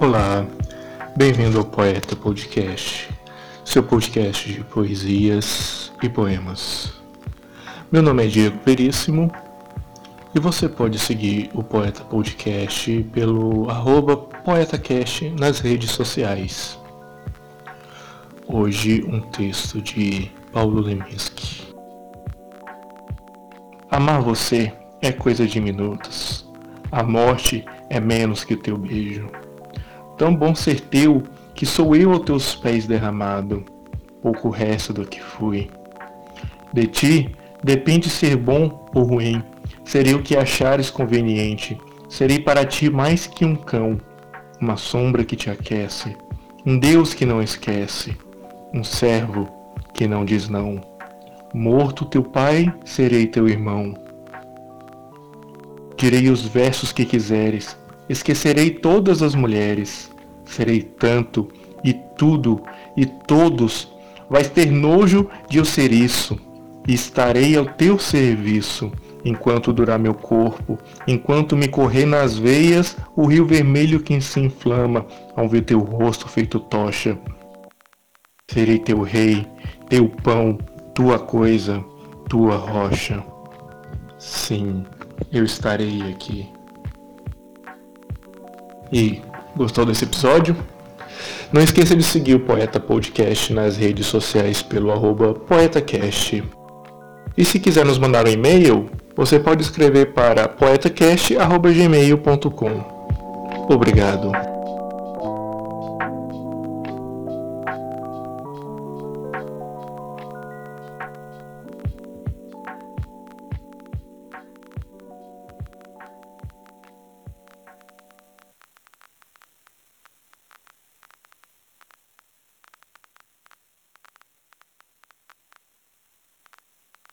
Olá, bem-vindo ao Poeta Podcast, seu podcast de poesias e poemas. Meu nome é Diego Veríssimo e você pode seguir o Poeta Podcast pelo arroba PoetaCast nas redes sociais. Hoje um texto de Paulo Leminski. Amar você é coisa de minutos. A morte é menos que teu beijo. Tão bom ser teu que sou eu aos teus pés derramado, pouco resto do que fui. De ti depende ser bom ou ruim, serei o que achares conveniente, serei para ti mais que um cão, uma sombra que te aquece, um Deus que não esquece, um servo que não diz não. Morto teu pai, serei teu irmão. Direi os versos que quiseres, esquecerei todas as mulheres, serei tanto e tudo e todos, vais ter nojo de eu ser isso, e estarei ao teu serviço, enquanto durar meu corpo, enquanto me correr nas veias o rio vermelho que se inflama ao ver teu rosto feito tocha. Serei teu rei, teu pão, tua coisa, tua rocha. Sim, eu estarei aqui. E gostou desse episódio? Não esqueça de seguir o Poeta Podcast nas redes sociais pelo arroba PoetaCast. E se quiser nos mandar um e-mail, você pode escrever para poetacast.gmail.com. Obrigado.